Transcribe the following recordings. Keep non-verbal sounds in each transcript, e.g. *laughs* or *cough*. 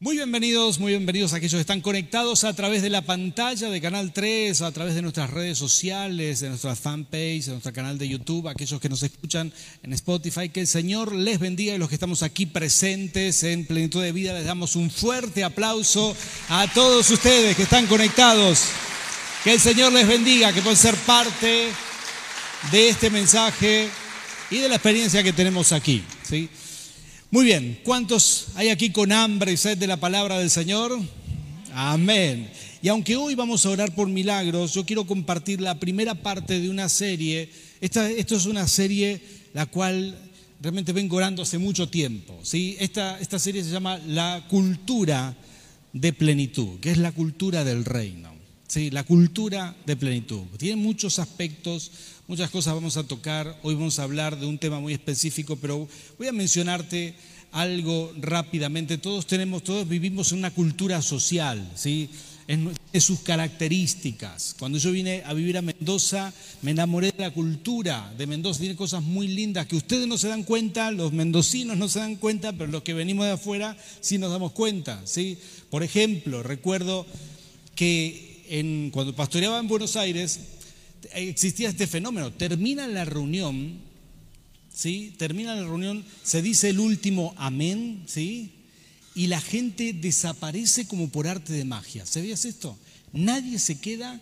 Muy bienvenidos, muy bienvenidos a aquellos que están conectados a través de la pantalla de Canal 3, a través de nuestras redes sociales, de nuestra fanpage, de nuestro canal de YouTube, aquellos que nos escuchan en Spotify. Que el Señor les bendiga y los que estamos aquí presentes en Plenitud de Vida les damos un fuerte aplauso a todos ustedes que están conectados. Que el Señor les bendiga, que puedan ser parte de este mensaje y de la experiencia que tenemos aquí. Muy bien, ¿cuántos hay aquí con hambre y sed de la palabra del Señor? Amén. Y aunque hoy vamos a orar por milagros, yo quiero compartir la primera parte de una serie. Esta, esto es una serie la cual realmente vengo orando hace mucho tiempo. ¿sí? Esta, esta serie se llama La cultura de plenitud, que es la cultura del reino. ¿sí? La cultura de plenitud. Tiene muchos aspectos, Muchas cosas vamos a tocar, hoy vamos a hablar de un tema muy específico, pero voy a mencionarte algo rápidamente. Todos tenemos, todos vivimos en una cultura social, ¿sí? En, sus características. Cuando yo vine a vivir a Mendoza, me enamoré de la cultura de Mendoza. Tiene cosas muy lindas que ustedes no se dan cuenta, los mendocinos no se dan cuenta, pero los que venimos de afuera sí nos damos cuenta. ¿sí? Por ejemplo, recuerdo que en, cuando pastoreaba en Buenos Aires, existía este fenómeno. Termina la reunión, ¿sí? Termina la reunión, se dice el último amén, ¿sí? Y la gente desaparece como por arte de magia. ¿Sabías esto? Nadie se queda,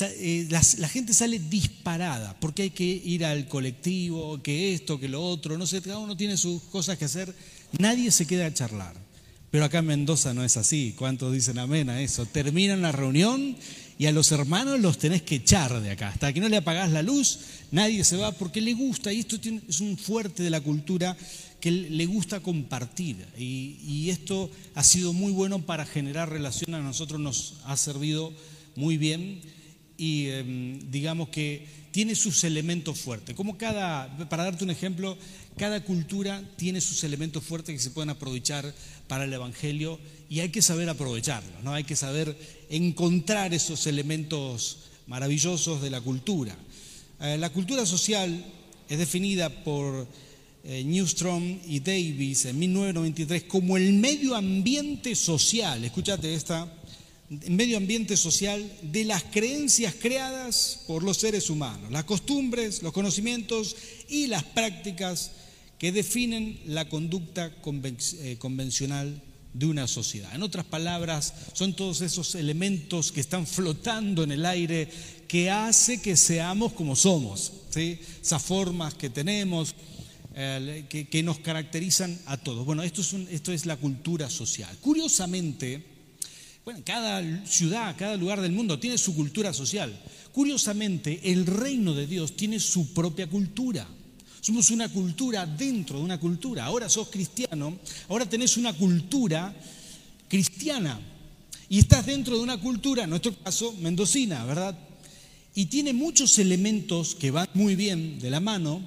eh, la, la, gente sale disparada porque hay que ir al colectivo, que esto, que lo otro, no sé, cada uno tiene sus cosas que hacer. Nadie se queda a charlar. Pero acá en Mendoza no es así. ¿Cuántos dicen amén a eso? Terminan la reunión y a los hermanos los tenés que echar de acá. Hasta que no le apagás la luz, nadie se va porque le gusta, y esto es un fuerte de la cultura que le gusta compartir. Y, esto ha sido muy bueno para generar relación, a nosotros nos ha servido muy bien y em, digamos que tiene sus elementos fuertes. Como cada, para darte un ejemplo, cada cultura tiene sus elementos fuertes que se pueden aprovechar para el Evangelio y hay que saber aprovecharlos, ¿no? hay que saber encontrar esos elementos maravillosos de la cultura. Eh, la cultura social es definida por eh, Newstrom y Davis en 1993 como el medio ambiente social, escúchate esta, medio ambiente social de las creencias creadas por los seres humanos, las costumbres, los conocimientos y las prácticas que definen la conducta eh, convencional de una sociedad. En otras palabras, son todos esos elementos que están flotando en el aire que hace que seamos como somos, ¿sí? esas formas que tenemos, que, nos caracterizan a todos. Bueno, esto es, esto es la cultura social. Curiosamente, bueno, cada ciudad, cada lugar del mundo tiene su cultura social. Curiosamente, el reino de Dios tiene su propia cultura. Somos una cultura dentro de una cultura. Ahora sos cristiano, ahora tenés una cultura cristiana. Y estás dentro de una cultura, en nuestro caso, mendocina, ¿verdad? Y tiene muchos elementos que van muy bien de la mano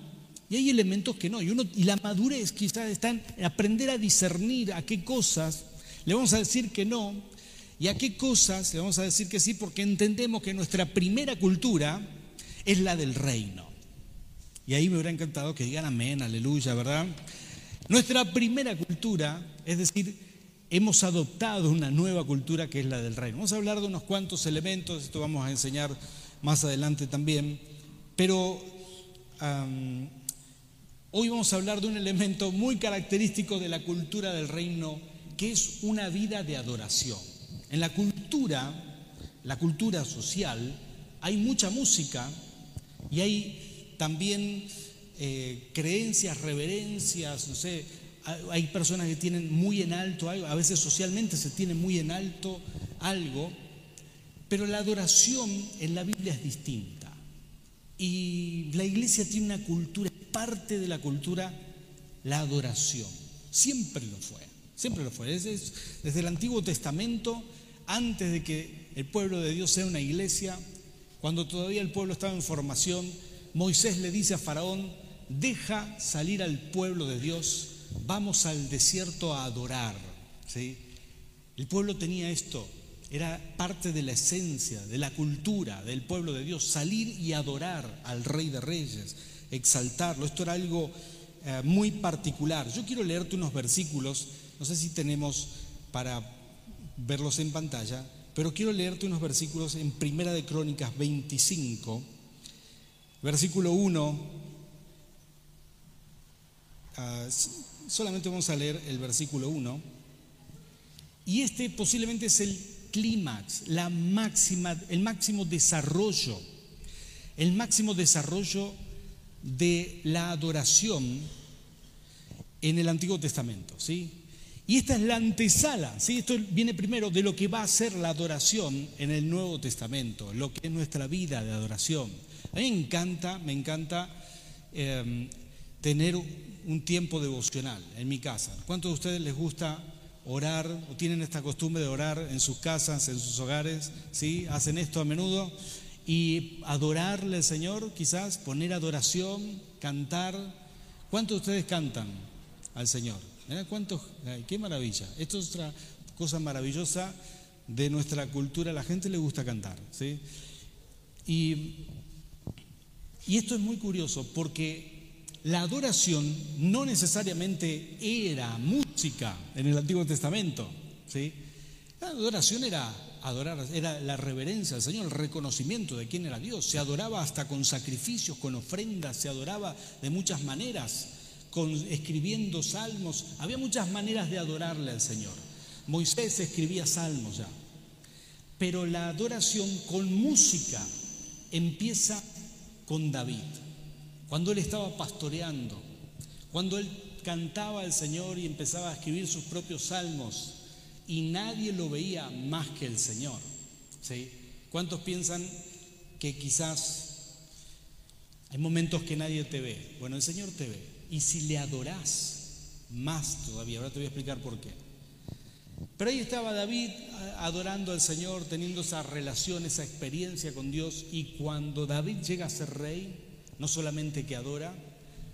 y hay elementos que no. Y, la madurez quizás está en aprender a discernir a qué cosas le vamos a decir que no y a qué cosas le vamos a decir que sí porque entendemos que nuestra primera cultura es la del reino. Y ahí me hubiera encantado que digan amén, aleluya, ¿verdad? Nuestra primera cultura, es decir, hemos adoptado una nueva cultura que es la del reino. Vamos a hablar de unos cuantos elementos, esto vamos a enseñar más adelante también, pero hoy vamos a hablar de un elemento muy característico de la cultura del reino, que es una vida de adoración. En la cultura, la cultura social, hay mucha música y hay también eh, creencias, reverencias, no sé, hay personas que tienen muy en alto algo, a veces socialmente se tiene muy en alto algo, pero la adoración en la Biblia es distinta. Y la iglesia tiene una cultura, parte de la cultura, la adoración. Siempre lo fue, siempre lo fue. Desde, desde el Antiguo Testamento, antes de que el pueblo de Dios sea una iglesia, cuando todavía el pueblo estaba en formación, Moisés le dice a Faraón, deja salir al pueblo de Dios, vamos al desierto a adorar. ¿Sí? El pueblo tenía esto, era parte de la esencia, de la cultura del pueblo de Dios, salir y adorar al Rey de Reyes, exaltarlo. Esto era algo eh, muy particular. Yo quiero leerte unos versículos, no sé si tenemos para verlos en pantalla, pero quiero leerte unos versículos en Primera de Crónicas 25, versículo 1. Ah, solamente vamos a leer el versículo 1. Y este posiblemente es el clímax, el máximo desarrollo, el máximo desarrollo de la adoración en el Antiguo Testamento, ¿sí? Y esta es la antesala, ¿sí? Esto viene primero de lo que va a ser la adoración en el Nuevo Testamento, lo que es nuestra vida de adoración. A mí me encanta, me encanta em, tener un tiempo devocional en mi casa. ¿Cuántos de ustedes les gusta orar o tienen esta costumbre de orar en sus casas, en sus hogares? ¿Sí? ¿Hacen esto a menudo? Y adorarle al Señor, quizás, poner adoración, cantar. ¿Cuántos de ustedes cantan al Señor? cuántos, qué maravilla. Esto es otra cosa maravillosa de nuestra cultura. A la gente le gusta cantar, ¿sí? Y, y esto es muy curioso porque la adoración no necesariamente era música en el Antiguo Testamento, ¿sí? La adoración era adorar, era la reverencia al Señor, el reconocimiento de quién era Dios. Se adoraba hasta con sacrificios, con ofrendas, se adoraba de muchas maneras escribiendo salmos. Había muchas maneras de adorarle al Señor. Moisés escribía salmos ya. Pero la adoración con música empieza con David. Cuando él estaba pastoreando, cuando él cantaba al Señor y empezaba a escribir sus propios salmos y nadie lo veía más que el Señor. ¿Cuántos piensan que quizás hay momentos que nadie te ve? Bueno, el Señor te ve y si le adorás más todavía. Ahora te voy a explicar por qué. Pero ahí estaba David adorando al Señor, teniendo esa relación, esa experiencia con Dios. Y cuando David llega a ser rey, no solamente que adora,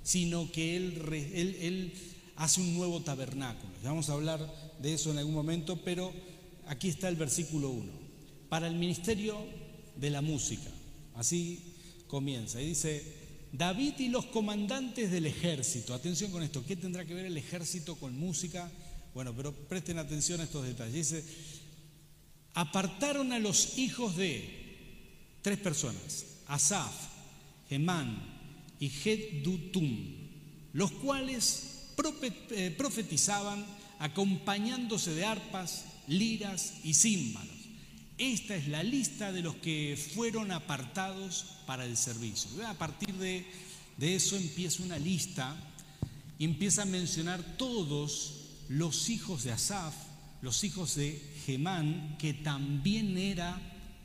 sino que él, él, hace un nuevo tabernáculo. Vamos a hablar de eso en algún momento, pero aquí está el versículo 1. Para el ministerio de la música. Así comienza. Y dice, David y los comandantes del ejército. Atención con esto, ¿qué tendrá que ver el ejército con música? Bueno, pero presten atención a estos detalles. Dice, apartaron a los hijos de tres personas, Asaf, Gemán y Jedutum, los cuales eh, profetizaban acompañándose de arpas, liras y címbalos. Esta es la lista de los que fueron apartados para el servicio. A partir de, eso empieza una lista y empieza a mencionar todos los hijos de Asaf, los hijos de Gemán, que también era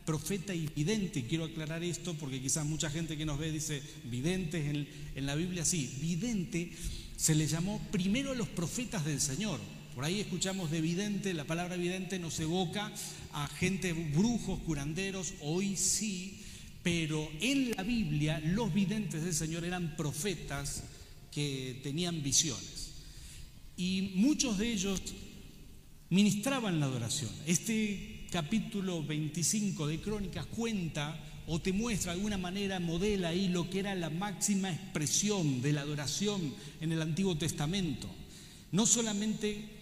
profeta y vidente. Quiero aclarar esto porque quizás mucha gente que nos ve dice videntes en, en la Biblia. Sí, vidente se le llamó primero a los profetas del Señor. Por ahí escuchamos de vidente, la palabra vidente nos evoca a gente, brujos, curanderos, hoy sí, pero en la Biblia los videntes del Señor eran profetas que tenían visiones. Y muchos de ellos ministraban la adoración. Este capítulo 25 de Crónicas cuenta o te muestra de alguna manera, modela ahí lo que era la máxima expresión de la adoración en el Antiguo Testamento. No solamente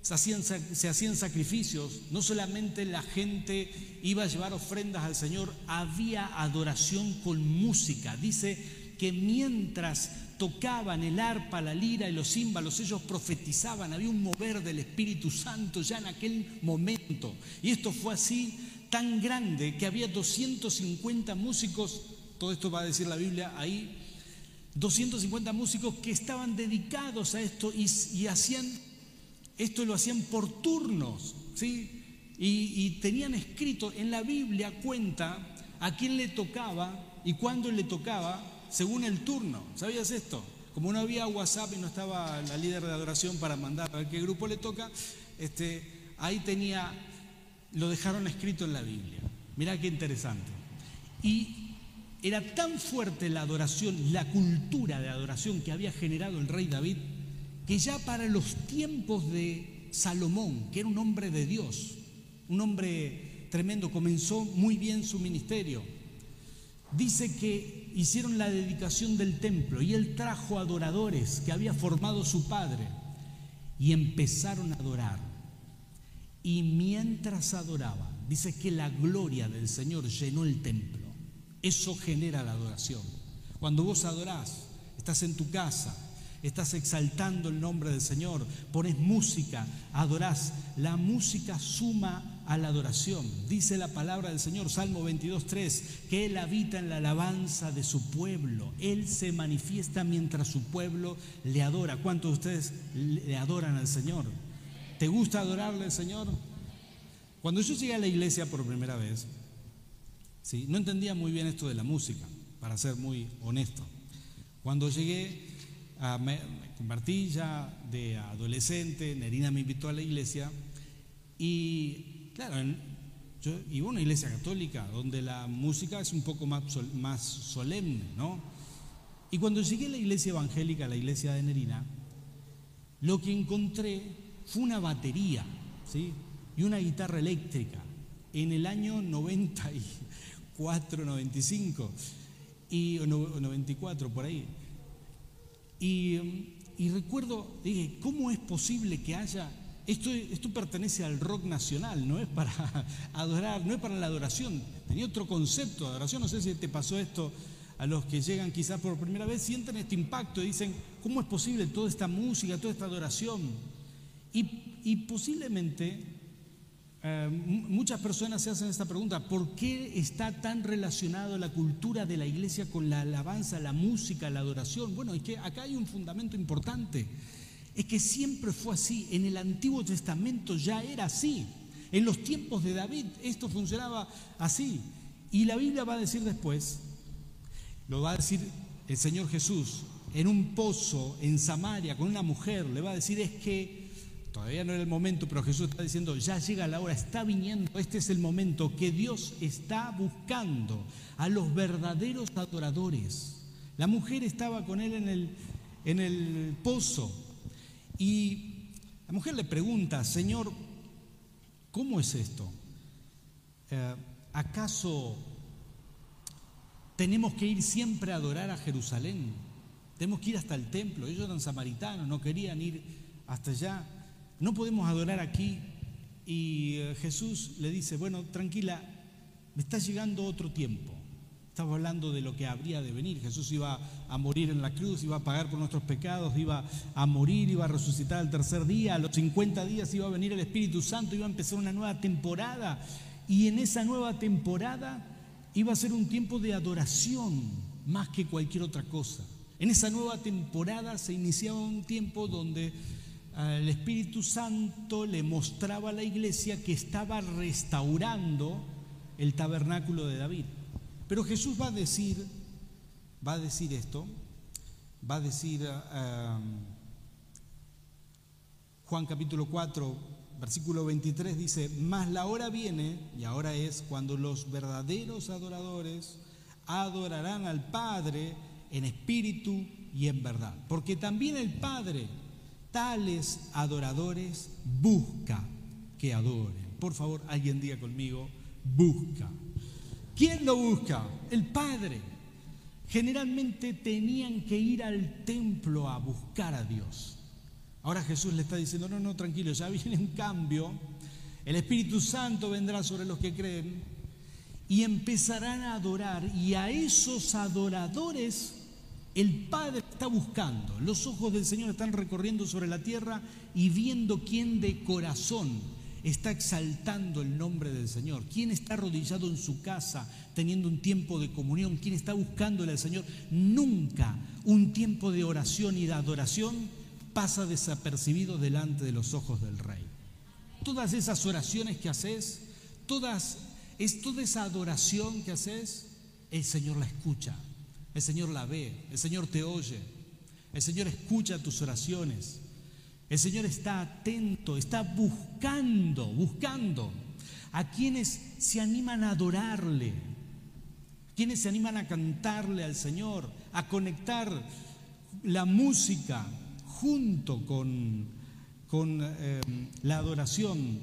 se hacían, sacrificios, no solamente la gente iba a llevar ofrendas al Señor, había adoración con música. Dice que mientras tocaban el arpa, la lira y los címbalos, ellos profetizaban, había un mover del Espíritu Santo ya en aquel momento. Y esto fue así tan grande que había 250 músicos, todo esto va a decir la Biblia ahí, 250 músicos que estaban dedicados a esto y, y hacían esto lo hacían por turnos, ¿sí? Y, tenían escrito en la Biblia cuenta a quién le tocaba y cuándo le tocaba según el turno. ¿Sabías esto? Como no había WhatsApp y no estaba la líder de adoración para mandar a ver qué grupo le toca, este, ahí tenía, lo dejaron escrito en la Biblia. Mirá qué interesante. Y era tan fuerte la adoración, la cultura de adoración que había generado el rey David, que ya para los tiempos de Salomón, que era un hombre de Dios, un hombre tremendo, comenzó muy bien su ministerio. Dice que hicieron la dedicación del templo y él trajo adoradores que había formado su padre y empezaron a adorar. Y mientras adoraba, dice que la gloria del Señor llenó el templo. Eso genera la adoración. Cuando vos adorás, estás en tu casa, estás exaltando el nombre del Señor, pones música, adorás. La música suma a la adoración. Dice la palabra del Señor, Salmo 22.3, que Él habita en la alabanza de su pueblo. Él se manifiesta mientras su pueblo le adora. ¿Cuántos de ustedes le adoran al Señor? ¿Te gusta adorarle al Señor? Cuando yo llegué a la iglesia por primera vez, ¿sí? no entendía muy bien esto de la música, para ser muy honesto. Cuando llegué, a, me, de adolescente, Nerina me invitó a la iglesia y, claro, yo iba a una iglesia católica donde la música es un poco más, más solemne, ¿no? Y cuando llegué a la iglesia evangélica, a la iglesia de Nerina, lo que encontré fue una batería ¿sí? y una guitarra eléctrica en el año 94, 95 y 94 por ahí. Y, recuerdo, dije, ¿cómo es posible que haya esto, pertenece al rock nacional, no es para *laughs* adorar, no es para la adoración. Tenía otro concepto de adoración. No sé si te pasó esto a los que llegan quizás por primera vez, sienten este impacto y dicen, ¿cómo es posible toda esta música, toda esta adoración? Y, posiblemente eh, muchas personas se hacen esta pregunta, ¿por qué está tan relacionado la cultura de la iglesia con la alabanza, la música, la adoración? Bueno, es que acá hay un fundamento importante, es que siempre fue así, en el Antiguo Testamento ya era así, en los tiempos de David esto funcionaba así, y la Biblia va a decir después, lo va a decir el Señor Jesús, en un pozo en Samaria con una mujer, le va a decir es que Todavía no era el momento, pero Jesús está diciendo, ya llega la hora, está viniendo, este es el momento que Dios está buscando a los verdaderos adoradores. La mujer estaba con él en el, en el pozo y la mujer le pregunta, Señor, ¿cómo es esto? Eh, ¿Acaso tenemos que ir siempre a adorar a Jerusalén? Tenemos que ir hasta el templo. Ellos eran samaritanos, no querían ir hasta allá. No podemos adorar aquí. Y eh, Jesús le dice, bueno, tranquila, me está llegando otro tiempo. Estaba hablando de lo que habría de venir. Jesús iba a morir en la cruz, iba a pagar por nuestros pecados, iba a morir, iba a resucitar al tercer día. A los 50 días iba a venir el Espíritu Santo, iba a empezar una nueva temporada. Y en esa nueva temporada iba a ser un tiempo de adoración más que cualquier otra cosa. En esa nueva temporada se iniciaba un tiempo donde el Espíritu Santo le mostraba a la iglesia que estaba restaurando el tabernáculo de David. Pero Jesús va a decir, va a decir esto, va a decir um, Juan capítulo 4, versículo 23 dice, mas la hora viene, y ahora es cuando los verdaderos adoradores adorarán al Padre en espíritu y en verdad. Porque también el Padre tales adoradores busca que adoren. Por favor, alguien diga conmigo, busca. ¿Quién lo busca? El Padre. Generalmente tenían que ir al templo a buscar a Dios. Ahora Jesús le está diciendo, no, no, tranquilo, ya *laughs* viene un cambio. El Espíritu Santo vendrá sobre los que creen y empezarán a adorar. Y a esos adoradores el Padre está buscando, los ojos del Señor están recorriendo sobre la tierra y viendo quién de corazón está exaltando el nombre del Señor, quién está arrodillado en su casa teniendo un tiempo de comunión, quién está buscándole al Señor. Nunca un tiempo de oración y de adoración pasa desapercibido delante de los ojos del Rey. Todas esas oraciones que haces, todas, es toda esa adoración que haces, el Señor la escucha. El Señor la ve, el Señor te oye, el Señor escucha tus oraciones, el Señor está atento, está buscando, buscando a quienes se animan a adorarle, quienes se animan a cantarle al Señor, a conectar la música junto con, con eh, la adoración,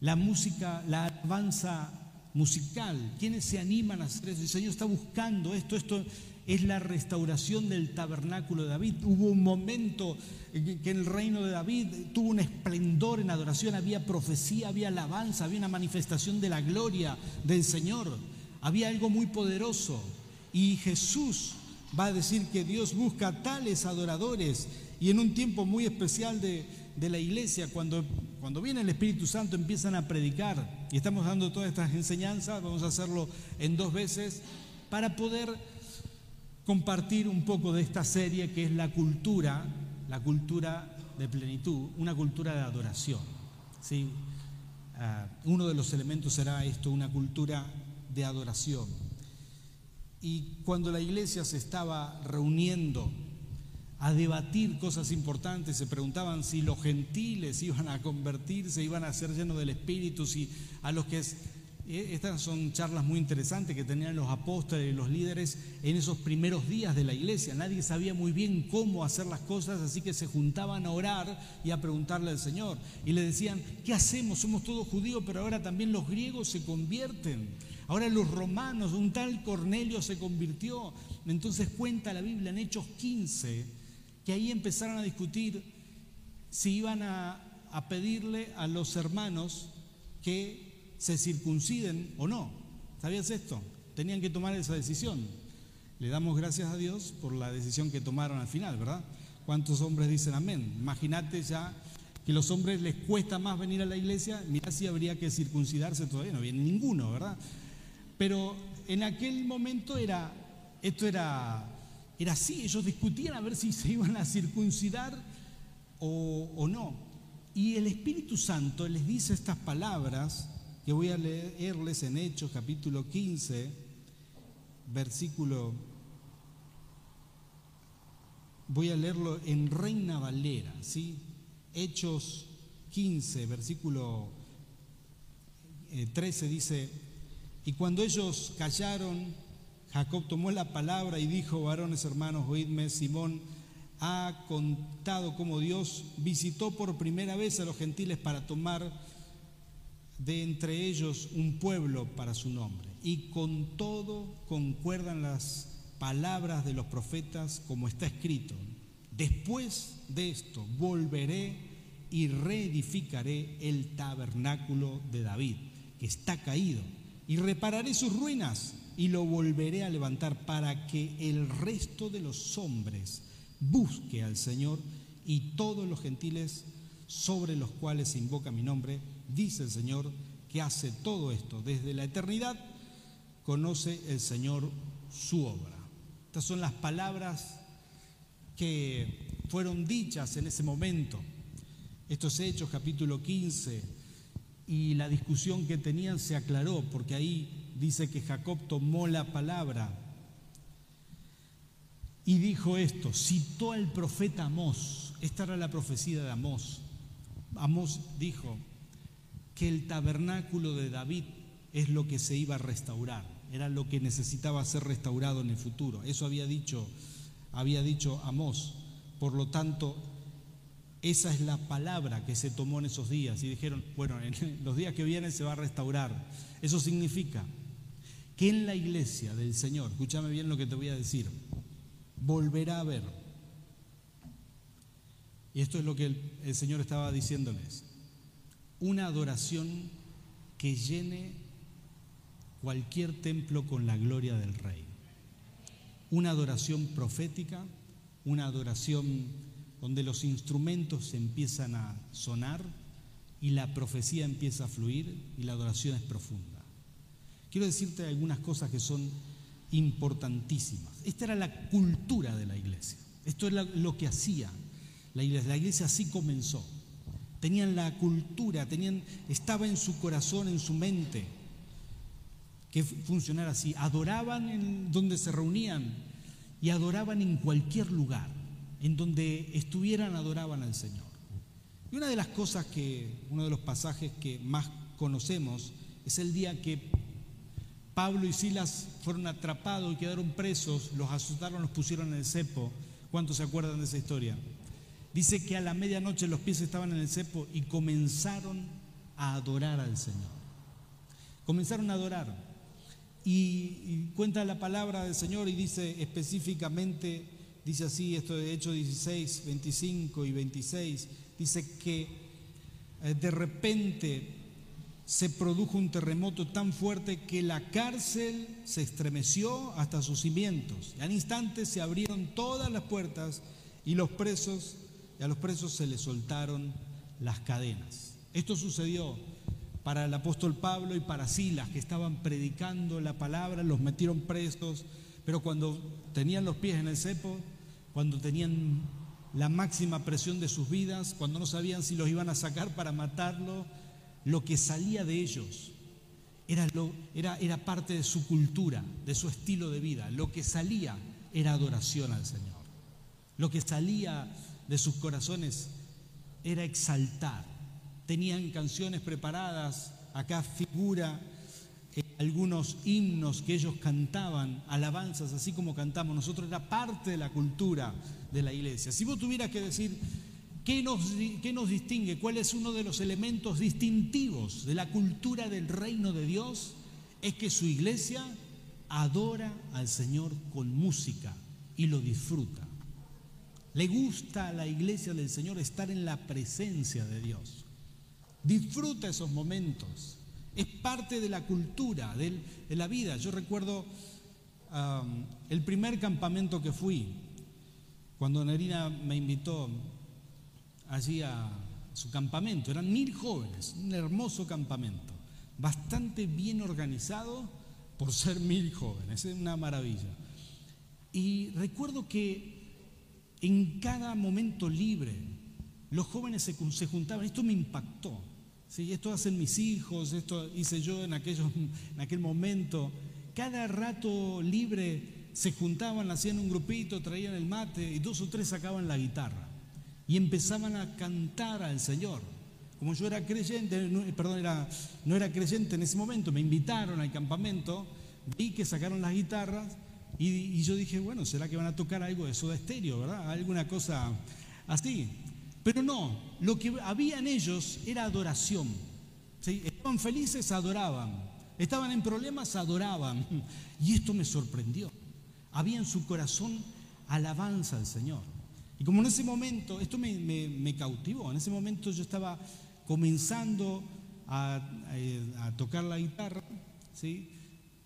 la música, la alabanza musical, quienes se animan a hacer eso. El Señor está buscando esto, esto es la restauración del tabernáculo de David. Hubo un momento en que el reino de David tuvo un esplendor en adoración, había profecía, había alabanza, había una manifestación de la gloria del Señor, había algo muy poderoso. Y Jesús va a decir que Dios busca tales adoradores y en un tiempo muy especial de, de la iglesia, cuando, cuando viene el Espíritu Santo, empiezan a predicar. Y estamos dando todas estas enseñanzas, vamos a hacerlo en dos veces, para poder compartir un poco de esta serie que es la cultura, la cultura de plenitud, una cultura de adoración. ¿sí? Ah, uno de los elementos será esto, una cultura de adoración. Y cuando la iglesia se estaba reuniendo a debatir cosas importantes, se preguntaban si los gentiles iban a convertirse, iban a ser llenos del Espíritu, si a los que estas son charlas muy interesantes que tenían los apóstoles y los líderes en esos primeros días de la iglesia. Nadie sabía muy bien cómo hacer las cosas, así que se juntaban a orar y a preguntarle al Señor. Y le decían, ¿qué hacemos? Somos todos judíos, pero ahora también los griegos se convierten. Ahora los romanos, un tal Cornelio se convirtió. Entonces cuenta la Biblia en Hechos 15 que ahí empezaron a discutir si iban a, pedirle a los hermanos que se circunciden o no. ¿Sabías esto? Tenían que tomar esa decisión. Le damos gracias a Dios por la decisión que tomaron al final, ¿verdad? ¿Cuántos hombres dicen amén? Imagínate ya que los hombres les cuesta más venir a la iglesia, mira si habría que circuncidarse todavía, no viene ninguno, ¿verdad? Pero en aquel momento era, esto era era así, ellos discutían a ver si se iban a circuncidar o, no. Y el Espíritu Santo les dice estas palabras que voy a leerles en Hechos capítulo 15, versículo, voy a leerlo en Reina Valera, ¿sí? Hechos 15, versículo 13 eh, dice, y cuando ellos callaron, Jacob tomó la palabra y dijo, varones hermanos, oídme, Simón ha contado cómo Dios visitó por primera vez a los gentiles para tomar de entre ellos un pueblo para su nombre. Y con todo concuerdan las palabras de los profetas como está escrito. Después de esto volveré y reedificaré el tabernáculo de David, que está caído, y repararé sus ruinas y lo volveré a levantar para que el resto de los hombres busque al Señor y todos los gentiles sobre los cuales invoca mi nombre, dice el Señor, que hace todo esto desde la eternidad, conoce el Señor su obra. Estas son las palabras que fueron dichas en ese momento. Estos hechos, capítulo 15, y la discusión que tenían se aclaró, porque ahí dice que Jacob tomó la palabra y dijo esto, citó al profeta Amós, esta era la profecía de Amós. Amós dijo que el tabernáculo de David es lo que se iba a restaurar, era lo que necesitaba ser restaurado en el futuro. Eso había dicho, había dicho Amós. Por lo tanto, esa es la palabra que se tomó en esos días y dijeron, bueno, en *laughs* los días que vienen se va a restaurar. Eso significa que en la iglesia del Señor, escúchame bien lo que te voy a decir, volverá a haber, y esto es lo que el, Señor estaba diciéndoles, una adoración que llene cualquier templo con la gloria del Rey. Una adoración profética, una adoración donde los instrumentos empiezan a sonar y la profecía empieza a fluir y la adoración es profunda. Quiero decirte algunas cosas que son importantísimas. Esta era la cultura de la iglesia. Esto es lo que hacía la iglesia. La iglesia así comenzó. Tenían la cultura, tenían, estaba en su corazón, en su mente, que funcionara así. Adoraban en donde se reunían y adoraban en cualquier lugar. En donde estuvieran, adoraban al Señor. Y una de las cosas que, uno de los pasajes que más conocemos es el día que Pablo y Silas fueron atrapados y quedaron presos, los asustaron, los pusieron en el cepo. ¿Cuántos se acuerdan de esa historia? Dice que a la medianoche los pies estaban en el cepo y comenzaron a adorar al Señor. Comenzaron a adorar. y, cuenta la palabra del Señor y dice específicamente, dice así, esto de Hechos 16, 25 y 26, dice que eh, de repente se produjo un terremoto tan fuerte que la cárcel se estremeció hasta sus cimientos. Y al instante se abrieron todas las puertas y los presos, a los presos se les soltaron las cadenas. Esto sucedió para el apóstol Pablo y para Silas, que estaban predicando la palabra, los metieron presos, pero cuando tenían los pies en el cepo, cuando tenían la máxima presión de sus vidas, cuando no sabían si los iban a sacar para matarlo, lo que salía de ellos era, lo, era parte de su cultura, de su estilo de vida. Lo que salía era adoración al Señor. Lo que salía de sus corazones era exaltar. Tenían canciones preparadas, acá figura eh, algunos himnos que ellos cantaban, alabanzas, así como cantamos nosotros, era parte de la cultura de la iglesia. Si vos tuvieras que decir, ¿Qué nos, nos, distingue? ¿Cuál es uno de los elementos distintivos de la cultura del reino de Dios? Es que su iglesia adora al Señor con música y lo disfruta. Le gusta a la iglesia del Señor estar en la presencia de Dios. Disfruta esos momentos. Es parte de la cultura, de la vida. Yo recuerdo el primer campamento que fui, cuando Nerina me invitó allí a su campamento. Eran mil jóvenes, un hermoso campamento, bastante bien organizado por ser mil jóvenes, es una maravilla. Y recuerdo que en cada momento libre los jóvenes se, juntaban, esto me impactó. ¿sí? Esto hacen mis hijos, esto hice yo en, en aquel momento. Cada rato libre se juntaban, hacían un grupito, traían el mate y dos o tres sacaban la guitarra y empezaban a cantar al Señor. Como yo era creyente, perdón, era, no era creyente en ese momento, me invitaron al campamento, vi que sacaron las guitarras y, yo dije, bueno, ¿será que van a tocar algo de soda estéreo, verdad? Alguna cosa así. Pero no, lo que había en ellos era adoración. Estaban felices, adoraban. Estaban en problemas, adoraban. Y esto me sorprendió. Había en su corazón alabanza al Señor. Y como en ese momento, esto me, cautivó, en ese momento yo estaba comenzando a, tocar la guitarra, ¿sí?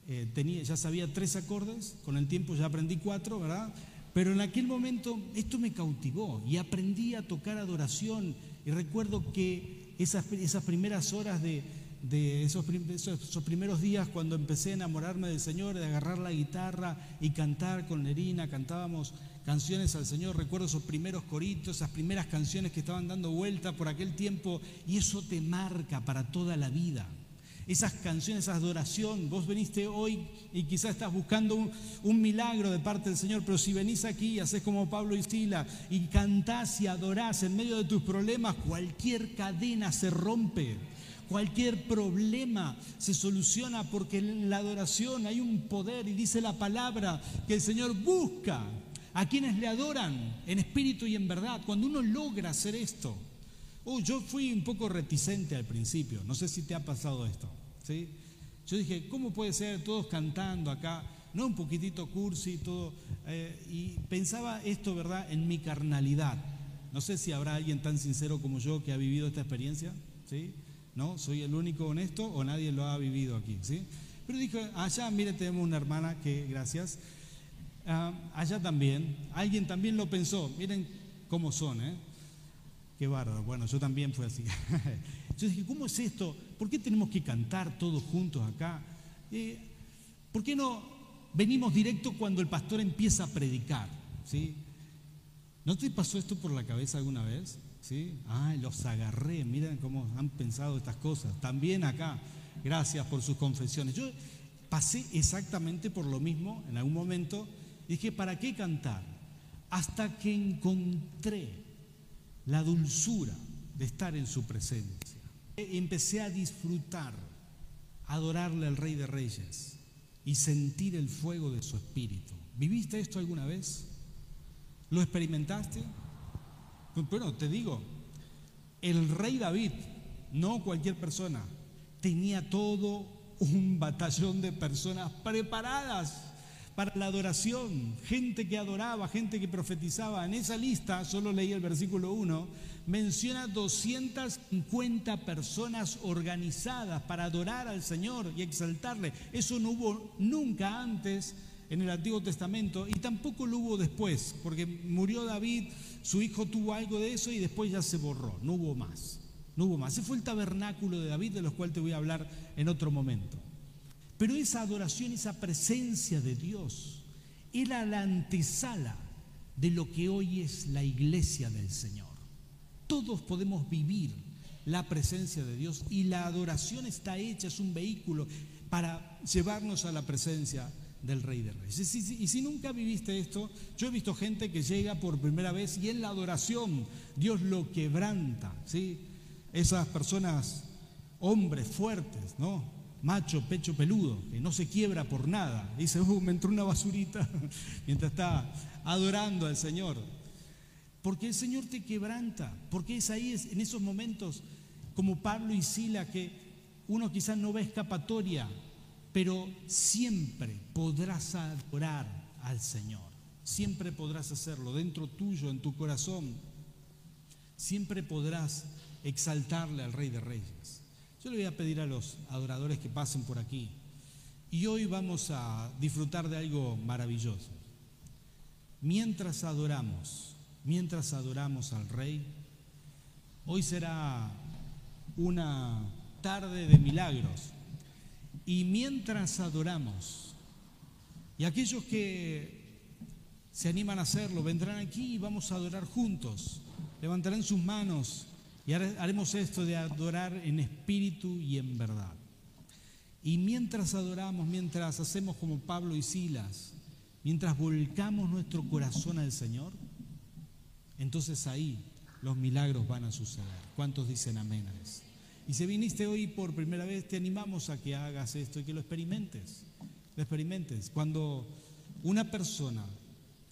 Eh, tenía, ya sabía tres acordes, con el tiempo ya aprendí cuatro, ¿verdad? Pero en aquel momento esto me cautivó y aprendí a tocar adoración. Y recuerdo que esas, esas primeras horas de, de esos, esos, primeros días cuando empecé a enamorarme del Señor, de agarrar la guitarra y cantar con Nerina, cantábamos canciones al Señor, recuerdo esos primeros coritos, esas primeras canciones que estaban dando vuelta por aquel tiempo y eso te marca para toda la vida. Esas canciones, esa adoración, vos veniste hoy y quizás estás buscando un, milagro de parte del Señor, pero si venís aquí y haces como Pablo y Sila y cantás y adorás en medio de tus problemas, cualquier cadena se rompe. Cualquier problema se soluciona porque en la adoración hay un poder y dice la palabra que el Señor busca a quienes le adoran en espíritu y en verdad. Cuando uno logra hacer esto, oh, yo fui un poco reticente al principio, no sé si te ha pasado esto, ¿sí? Yo dije, ¿cómo puede ser todos cantando acá? No un poquitito cursi, todo. Eh, y pensaba esto, ¿verdad?, en mi carnalidad. No sé si habrá alguien tan sincero como yo que ha vivido esta experiencia, ¿sí? ¿No? ¿Soy el único honesto o nadie lo ha vivido aquí, ¿sí? Pero dije, allá, mire, tenemos una hermana que, gracias, Ah, allá también, alguien también lo pensó, miren cómo son, ¿eh? Qué bárbaro, bueno, yo también fue así. *laughs* yo dije, ¿cómo es esto? ¿Por qué tenemos que cantar todos juntos acá? Eh, ¿Por qué no venimos directo cuando el pastor empieza a predicar? ¿sí? ¿No te pasó esto por la cabeza alguna vez? ¿Sí? Ah, los agarré, miren cómo han pensado estas cosas. También acá, gracias por sus confesiones. Yo pasé exactamente por lo mismo en algún momento Dije, ¿para qué cantar? Hasta que encontré la dulzura de estar en su presencia. Empecé a disfrutar, adorarle al Rey de Reyes y sentir el fuego de su espíritu. ¿Viviste esto alguna vez? ¿Lo experimentaste? Bueno, te digo, el rey David, no cualquier persona, tenía todo un batallón de personas preparadas para la adoración, gente que adoraba, gente que profetizaba. En esa lista, solo leí el versículo 1, menciona 250 personas organizadas para adorar al Señor y exaltarle. Eso no hubo nunca antes en el Antiguo Testamento y tampoco lo hubo después, porque murió David, su hijo tuvo algo de eso y después ya se borró, no hubo más. No hubo más. Ese fue el tabernáculo de David, de los cual te voy a hablar en otro momento. Pero esa adoración, esa presencia de Dios, era la antesala de lo que hoy es la iglesia del Señor. Todos podemos vivir la presencia de Dios y la adoración está hecha, es un vehículo para llevarnos a la presencia del Rey de Reyes. Y si, nunca viviste esto, yo he visto gente que llega por primera vez y en la adoración Dios lo quebranta, ¿sí? Esas personas, hombres fuertes, ¿no? Macho, pecho peludo, que no se quiebra por nada. *laughs* Dice, uh, me entró una basurita *laughs* mientras está adorando al Señor. Porque el Señor te quebranta, porque es ahí, en esos momentos, como Pablo y Sila, que uno quizás no ve escapatoria, pero siempre podrás adorar al Señor. Siempre podrás hacerlo dentro tuyo, en tu corazón. Siempre podrás exaltarle al Rey de Reyes. Yo le voy a pedir a los adoradores que pasen por aquí. Y hoy vamos a disfrutar de algo maravilloso. Mientras adoramos, mientras adoramos al Rey, hoy será una tarde de milagros. Y mientras adoramos, y aquellos que se animan a hacerlo, vendrán aquí y vamos a adorar juntos. Levantarán sus manos y haremos esto de adorar en espíritu y en verdad. Y mientras adoramos, mientras hacemos como Pablo y Silas, mientras volcamos nuestro corazón al Señor, entonces ahí los milagros van a suceder. ¿Cuántos dicen amén a eso? Y si viniste hoy por primera vez, te animamos a que hagas esto y que lo experimentes. Lo experimentes. Cuando una persona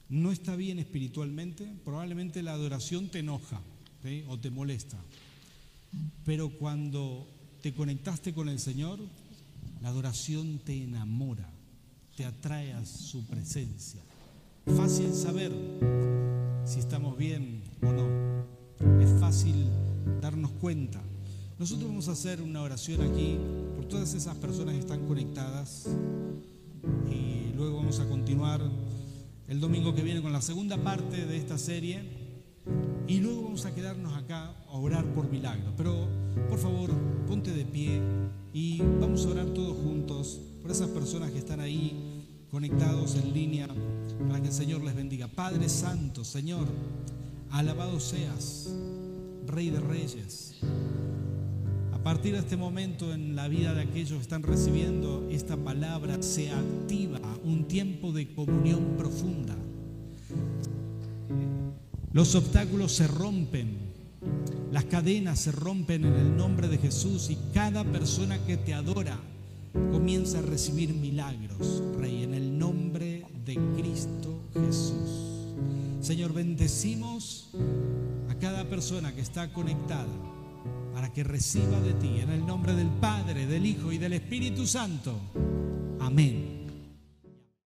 no está bien espiritualmente, probablemente la adoración te enoja o te molesta. Pero cuando te conectaste con el Señor, la adoración te enamora, te atrae a su presencia. Fácil saber si estamos bien o no. Es fácil darnos cuenta. Nosotros vamos a hacer una oración aquí por todas esas personas que están conectadas y luego vamos a continuar el domingo que viene con la segunda parte de esta serie y luego vamos a quedarnos acá a orar por milagros. Pero por favor, ponte de pie y vamos a orar todos juntos por esas personas que están ahí conectados en línea para que el Señor les bendiga. Padre Santo, Señor, alabado seas, Rey de Reyes. A partir de este momento en la vida de aquellos que están recibiendo esta palabra se activa un tiempo de comunión profunda los obstáculos se rompen, las cadenas se rompen en el nombre de Jesús y cada persona que te adora comienza a recibir milagros, Rey, en el nombre de Cristo Jesús. Señor, bendecimos a cada persona que está conectada para que reciba de ti, en el nombre del Padre, del Hijo y del Espíritu Santo. Amén.